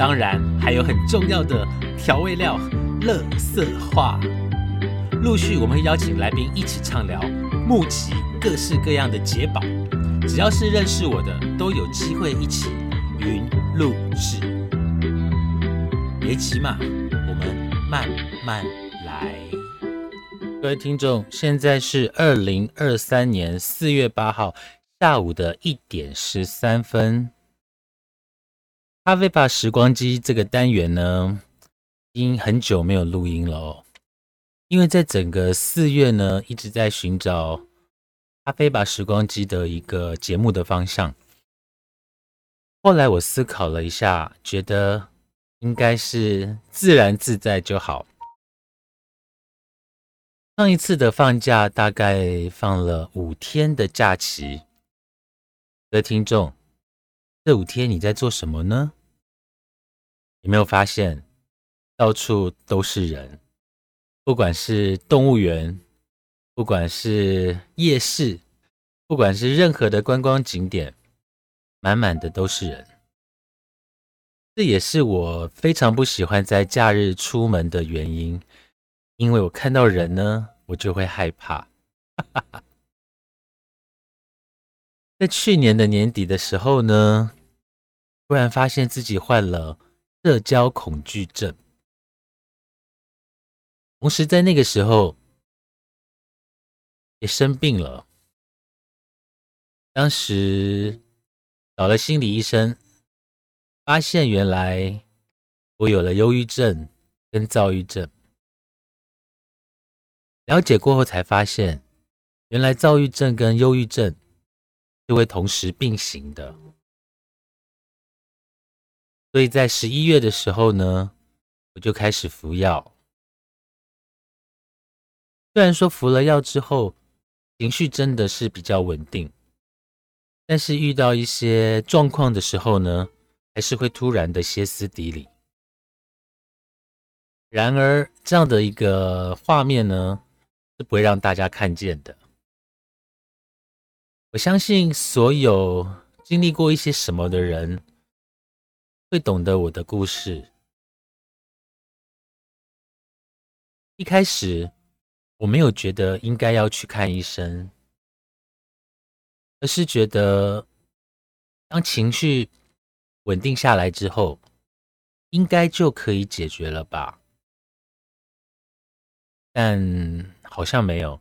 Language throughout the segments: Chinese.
当然还有很重要的调味料——乐色话。陆续我们会邀请来宾一起畅聊，募集各式各样的解宝。只要是认识我的，都有机会一起云录制。别急嘛，我们慢慢来。各位听众，现在是二零二三年四月八号下午的一点十三分。咖啡吧时光机这个单元呢，已经很久没有录音了哦。因为在整个四月呢，一直在寻找咖啡吧时光机的一个节目的方向。后来我思考了一下，觉得应该是自然自在就好。上一次的放假大概放了五天的假期，各位听众，这五天你在做什么呢？有没有发现到处都是人？不管是动物园，不管是夜市，不管是任何的观光景点，满满的都是人。这也是我非常不喜欢在假日出门的原因。因为我看到人呢，我就会害怕。在去年的年底的时候呢，突然发现自己患了社交恐惧症，同时在那个时候也生病了。当时找了心理医生，发现原来我有了忧郁症跟躁郁症。了解过后才发现，原来躁郁症跟忧郁症是会同时并行的。所以在十一月的时候呢，我就开始服药。虽然说服了药之后，情绪真的是比较稳定，但是遇到一些状况的时候呢，还是会突然的歇斯底里。然而，这样的一个画面呢？是不会让大家看见的。我相信所有经历过一些什么的人，会懂得我的故事。一开始我没有觉得应该要去看医生，而是觉得当情绪稳定下来之后，应该就可以解决了吧。但好像没有，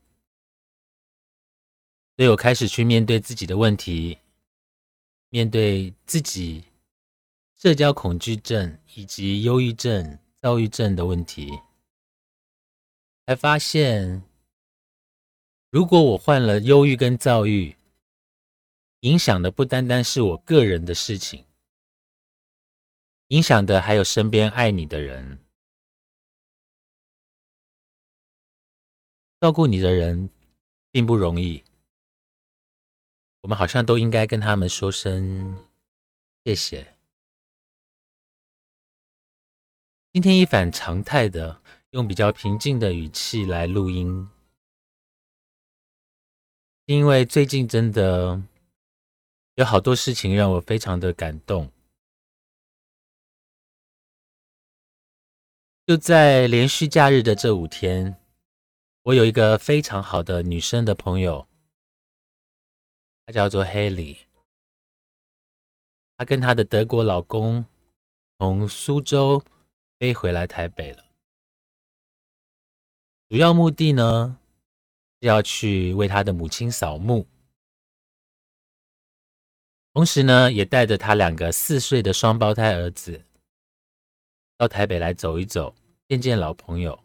所以我开始去面对自己的问题，面对自己社交恐惧症以及忧郁症、躁郁症的问题，才发现，如果我患了忧郁跟躁郁，影响的不单单是我个人的事情，影响的还有身边爱你的人。照顾你的人并不容易，我们好像都应该跟他们说声谢谢。今天一反常态的用比较平静的语气来录音，因为最近真的有好多事情让我非常的感动。就在连续假日的这五天。我有一个非常好的女生的朋友，她叫做 Haley。她跟她的德国老公从苏州飞回来台北了，主要目的呢是要去为他的母亲扫墓，同时呢也带着他两个四岁的双胞胎儿子到台北来走一走，见见老朋友。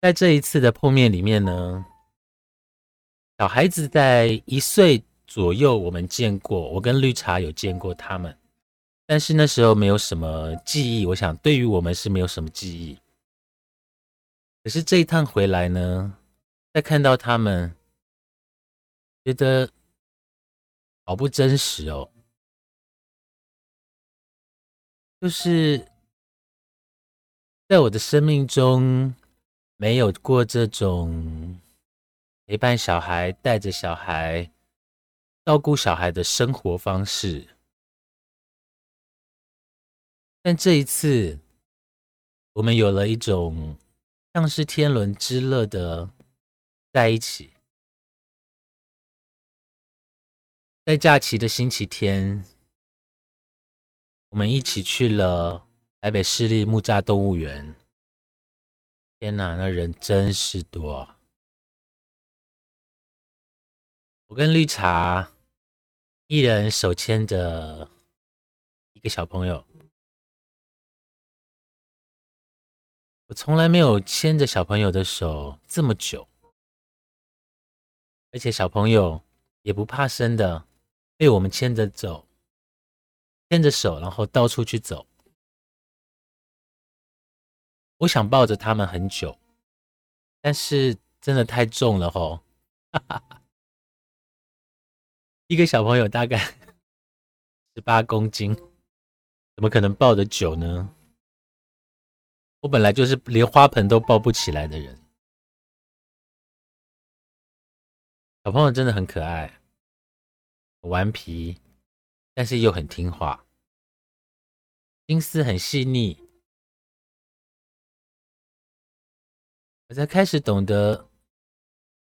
在这一次的碰面里面呢，小孩子在一岁左右我们见过，我跟绿茶有见过他们，但是那时候没有什么记忆。我想对于我们是没有什么记忆。可是这一趟回来呢，再看到他们，觉得好不真实哦。就是在我的生命中没有过这种陪伴小孩、带着小孩、照顾小孩的生活方式，但这一次我们有了一种像是天伦之乐的在一起，在假期的星期天。我们一起去了台北市立木栅动物园。天哪，那人真是多！我跟绿茶一人手牵着一个小朋友，我从来没有牵着小朋友的手这么久，而且小朋友也不怕生的，被我们牵着走。牵着手，然后到处去走。我想抱着他们很久，但是真的太重了吼！一个小朋友大概十八公斤，怎么可能抱得久呢？我本来就是连花盆都抱不起来的人。小朋友真的很可爱，顽皮。但是又很听话，心思很细腻。我才开始懂得，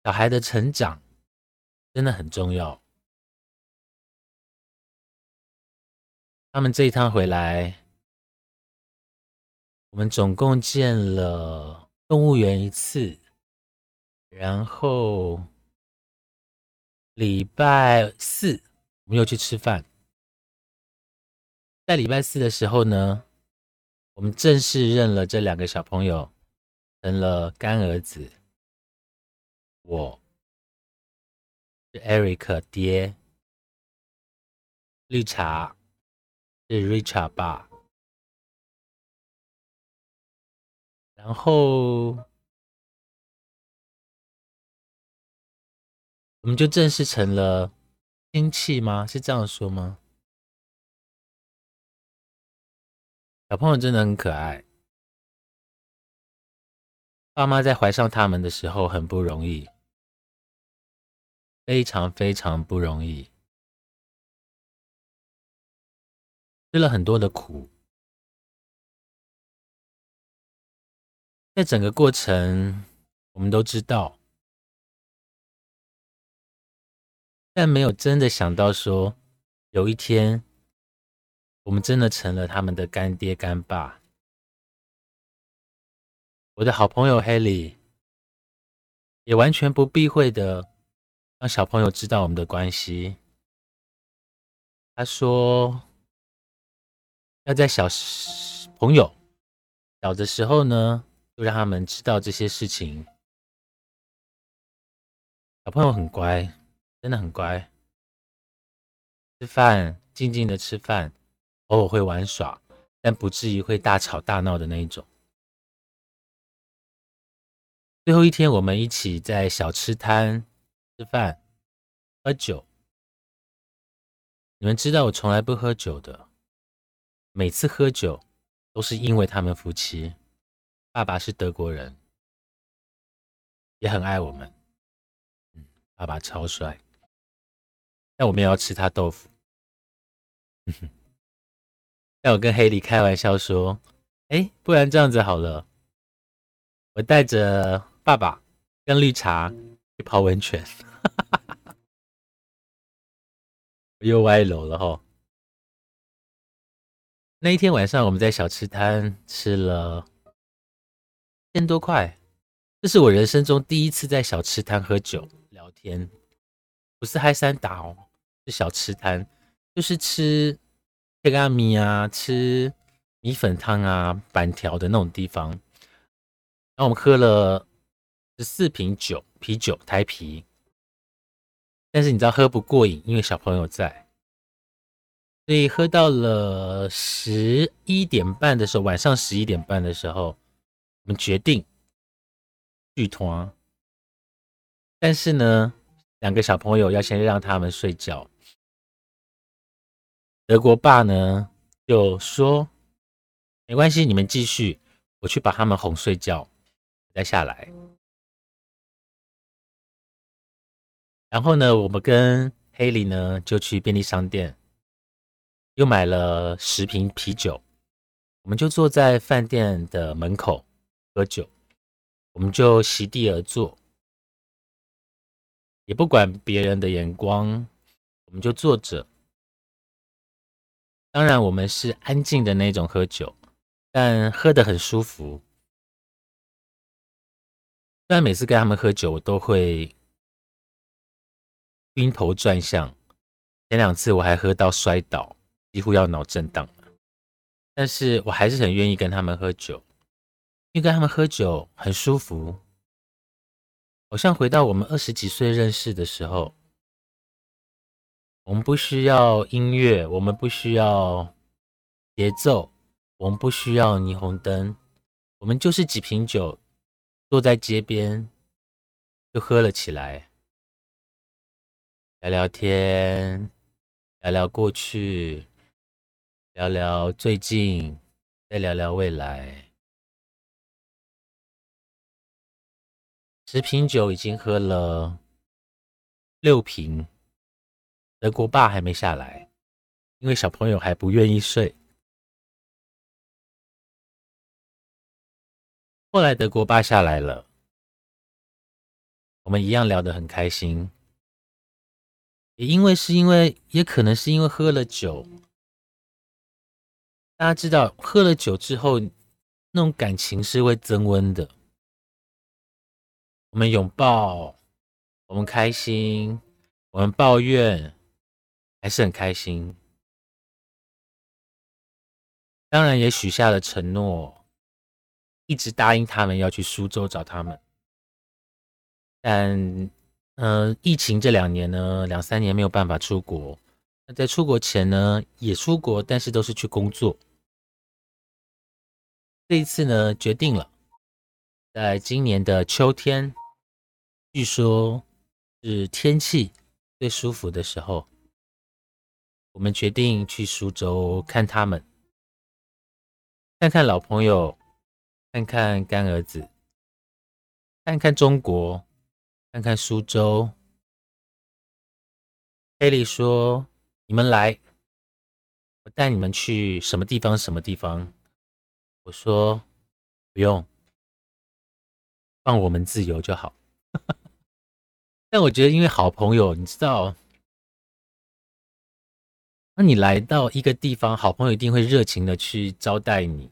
小孩的成长真的很重要。他们这一趟回来，我们总共见了动物园一次，然后礼拜四我们又去吃饭。在礼拜四的时候呢，我们正式认了这两个小朋友，成了干儿子。我是 Eric 爹，绿茶是 Richard 吧，然后我们就正式成了亲戚吗？是这样说吗？小朋友真的很可爱，爸妈在怀上他们的时候很不容易，非常非常不容易，吃了很多的苦，在整个过程我们都知道，但没有真的想到说有一天。我们真的成了他们的干爹干爸。我的好朋友 Haley 也完全不避讳的让小朋友知道我们的关系。他说要在小朋友小的时候呢，就让他们知道这些事情。小朋友很乖，真的很乖，吃饭静静的吃饭。偶尔会玩耍，但不至于会大吵大闹的那一种。最后一天，我们一起在小吃摊吃饭、喝酒。你们知道我从来不喝酒的，每次喝酒都是因为他们夫妻。爸爸是德国人，也很爱我们。嗯，爸爸超帅，但我们也要吃他豆腐。但我跟黑莉开玩笑说：“哎，不然这样子好了，我带着爸爸跟绿茶去泡温泉。” 又歪楼了哈。那一天晚上，我们在小吃摊吃了千多块，这是我人生中第一次在小吃摊喝酒聊天，不是嗨三打哦，是小吃摊，就是吃。吃阿米啊，吃米粉汤啊，板条的那种地方。然后我们喝了十四瓶酒，啤酒台啤。但是你知道喝不过瘾，因为小朋友在，所以喝到了十一点半的时候，晚上十一点半的时候，我们决定剧团。但是呢，两个小朋友要先让他们睡觉。德国爸呢就说：“没关系，你们继续，我去把他们哄睡觉，再下来。”然后呢，我们跟黑里呢就去便利商店，又买了十瓶啤酒，我们就坐在饭店的门口喝酒，我们就席地而坐，也不管别人的眼光，我们就坐着。当然，我们是安静的那种喝酒，但喝得很舒服。虽然每次跟他们喝酒，我都会。晕头转向，前两次我还喝到摔倒，几乎要脑震荡了。但是我还是很愿意跟他们喝酒，因为跟他们喝酒很舒服，好像回到我们二十几岁认识的时候。我们不需要音乐，我们不需要节奏，我们不需要霓虹灯，我们就是几瓶酒，坐在街边就喝了起来。聊聊天，聊聊过去，聊聊最近，再聊聊未来。十瓶酒已经喝了六瓶，德国爸还没下来，因为小朋友还不愿意睡。后来德国爸下来了，我们一样聊得很开心。也因为是因为，也可能是因为喝了酒。大家知道，喝了酒之后，那种感情是会增温的。我们拥抱，我们开心，我们抱怨，还是很开心。当然也许下了承诺，一直答应他们要去苏州找他们，但。嗯，疫情这两年呢，两三年没有办法出国。那在出国前呢，也出国，但是都是去工作。这一次呢，决定了，在今年的秋天，据说是天气最舒服的时候，我们决定去苏州看他们，看看老朋友，看看干儿子，看看中国。看看苏州，黑莉说：“你们来，我带你们去什么地方？什么地方？”我说：“不用，放我们自由就好。”但我觉得，因为好朋友，你知道，那你来到一个地方，好朋友一定会热情的去招待你，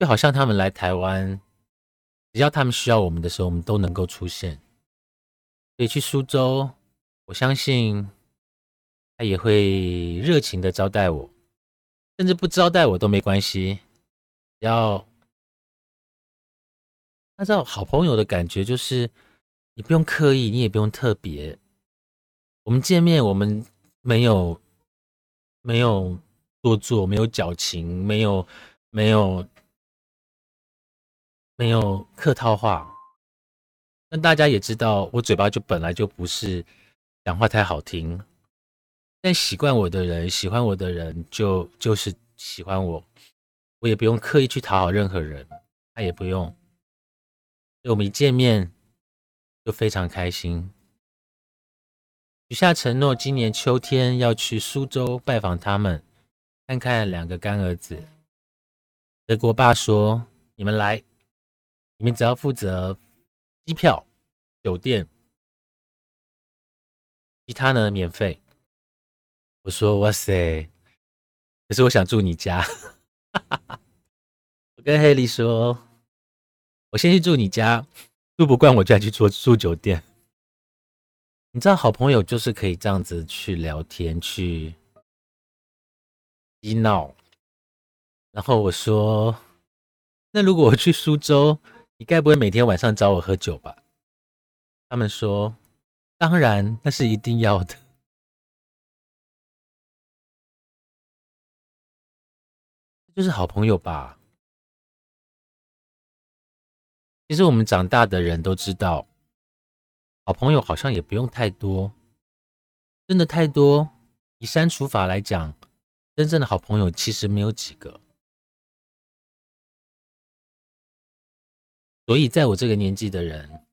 就好像他们来台湾。只要他们需要我们的时候，我们都能够出现。所以去苏州，我相信他也会热情的招待我，甚至不招待我都没关系。只要按照好朋友的感觉，就是你不用刻意，你也不用特别。我们见面，我们没有没有多做，没有矫情，没有没有。没有客套话，那大家也知道，我嘴巴就本来就不是讲话太好听，但习惯我的人，喜欢我的人，就就是喜欢我，我也不用刻意去讨好任何人，他也不用，我们一见面就非常开心，许下承诺，今年秋天要去苏州拜访他们，看看两个干儿子。德国爸说：“你们来。”你们只要负责机票、酒店，其他呢免费。我说哇塞，可是我想住你家。我跟黑莉说，我先去住你家，住不惯我就要去住住酒店。你知道，好朋友就是可以这样子去聊天、去嬉闹。然后我说，那如果我去苏州？你该不会每天晚上找我喝酒吧？他们说当然，那是一定要的。就是好朋友吧。其实我们长大的人都知道，好朋友好像也不用太多。真的太多，以删除法来讲，真正的好朋友其实没有几个。所以，在我这个年纪的人，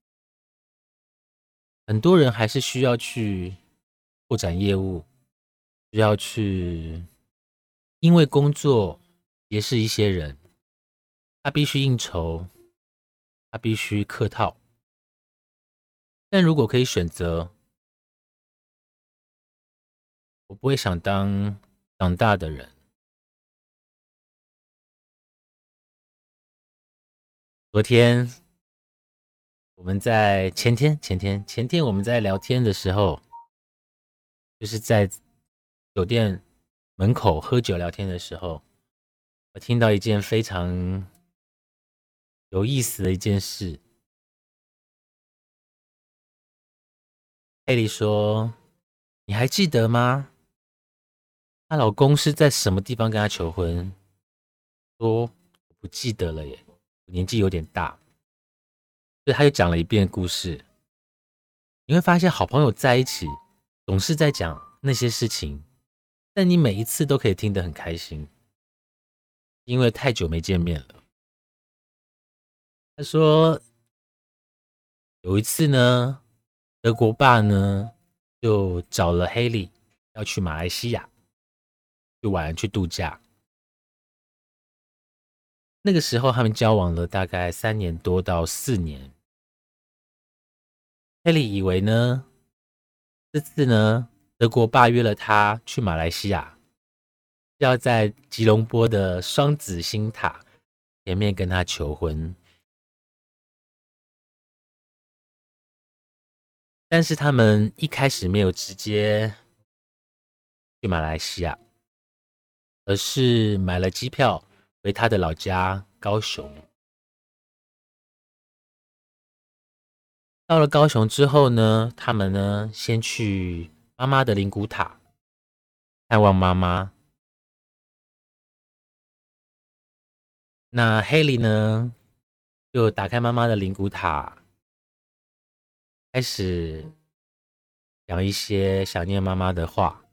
很多人还是需要去拓展业务，需要去，因为工作。也是一些人，他必须应酬，他必须客套。但如果可以选择，我不会想当长大的人。昨天我们在前天前天前天我们在聊天的时候，就是在酒店门口喝酒聊天的时候。我听到一件非常有意思的一件事。艾莉说：“你还记得吗？她老公是在什么地方跟她求婚？”说：“不记得了耶，年纪有点大。”所以他又讲了一遍故事。你会发现，好朋友在一起总是在讲那些事情，但你每一次都可以听得很开心。因为太久没见面了，他说有一次呢，德国爸呢就找了黑利要去马来西亚，去玩去度假。那个时候他们交往了大概三年多到四年，黑利以为呢，这次呢德国爸约了他去马来西亚。要在吉隆坡的双子星塔前面跟他求婚，但是他们一开始没有直接去马来西亚，而是买了机票回他的老家高雄。到了高雄之后呢，他们呢先去妈妈的灵骨塔探望妈妈。那黑莉呢，就打开妈妈的灵骨塔，开始讲一些想念妈妈的话。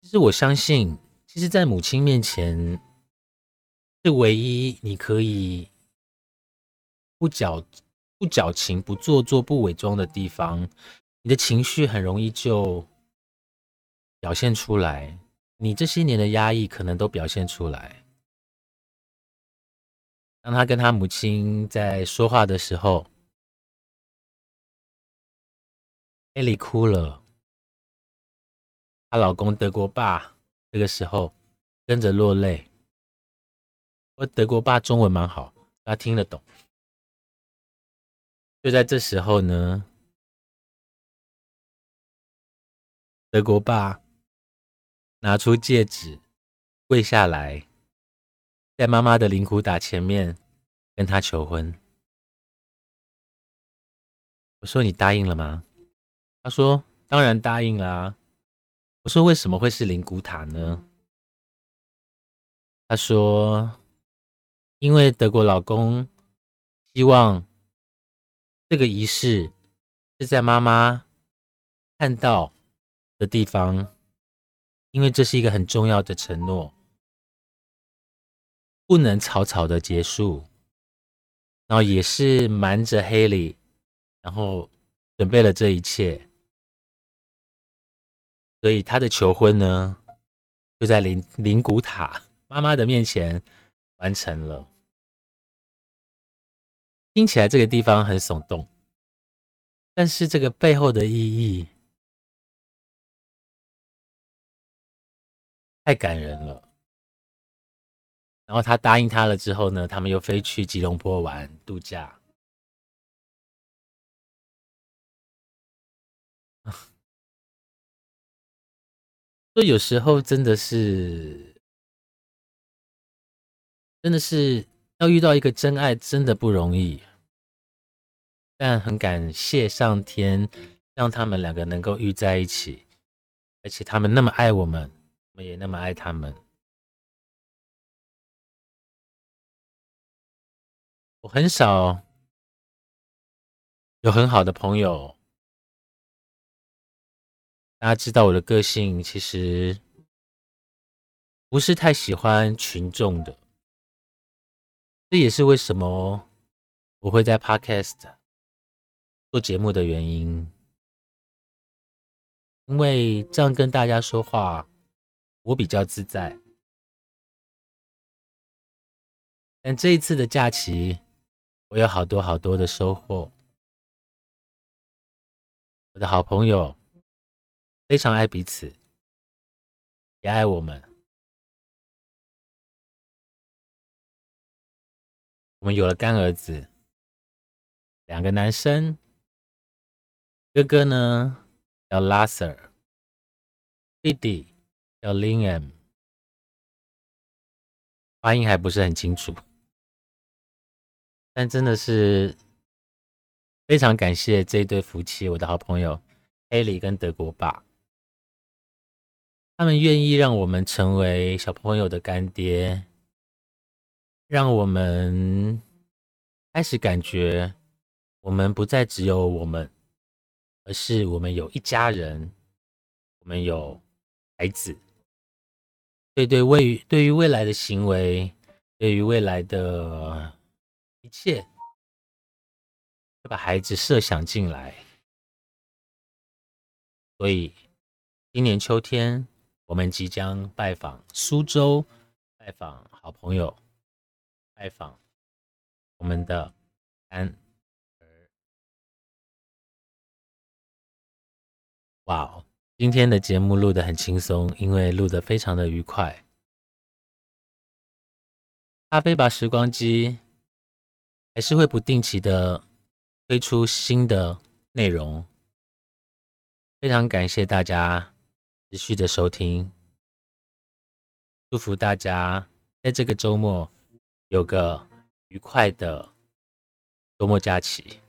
其实我相信，其实，在母亲面前，是唯一你可以不矫不矫情、不做作、不伪装的地方。你的情绪很容易就表现出来，你这些年的压抑可能都表现出来。当他跟他母亲在说话的时候，艾莉哭了。她老公德国爸这个时候跟着落泪。我德国爸中文蛮好，他听得懂。就在这时候呢，德国爸拿出戒指，跪下来。在妈妈的灵骨塔前面跟她求婚，我说你答应了吗？他说当然答应啦。我说为什么会是灵骨塔呢？他说因为德国老公希望这个仪式是在妈妈看到的地方，因为这是一个很重要的承诺。不能草草的结束，然后也是瞒着黑里，然后准备了这一切，所以他的求婚呢，就在灵灵骨塔妈妈的面前完成了。听起来这个地方很耸动，但是这个背后的意义太感人了。然后他答应他了之后呢，他们又飞去吉隆坡玩度假。所以有时候真的是，真的是要遇到一个真爱，真的不容易。但很感谢上天让他们两个能够遇在一起，而且他们那么爱我们，我们也那么爱他们。我很少有很好的朋友，大家知道我的个性，其实不是太喜欢群众的。这也是为什么我会在 Podcast 做节目的原因，因为这样跟大家说话，我比较自在。但这一次的假期。我有好多好多的收获。我的好朋友非常爱彼此，也爱我们。我们有了干儿子，两个男生。哥哥呢叫 Lasser，弟弟叫 Linam，发音还不是很清楚。但真的是非常感谢这一对夫妻，我的好朋友艾里跟德国爸，他们愿意让我们成为小朋友的干爹，让我们开始感觉我们不再只有我们，而是我们有一家人，我们有孩子。对对，未对于未来的行为，对于未来的。一切要把孩子设想进来，所以今年秋天我们即将拜访苏州，拜访好朋友，拜访我们的安儿。哇，今天的节目录得很轻松，因为录得非常的愉快。咖啡把时光机。还是会不定期的推出新的内容，非常感谢大家持续的收听，祝福大家在这个周末有个愉快的周末假期。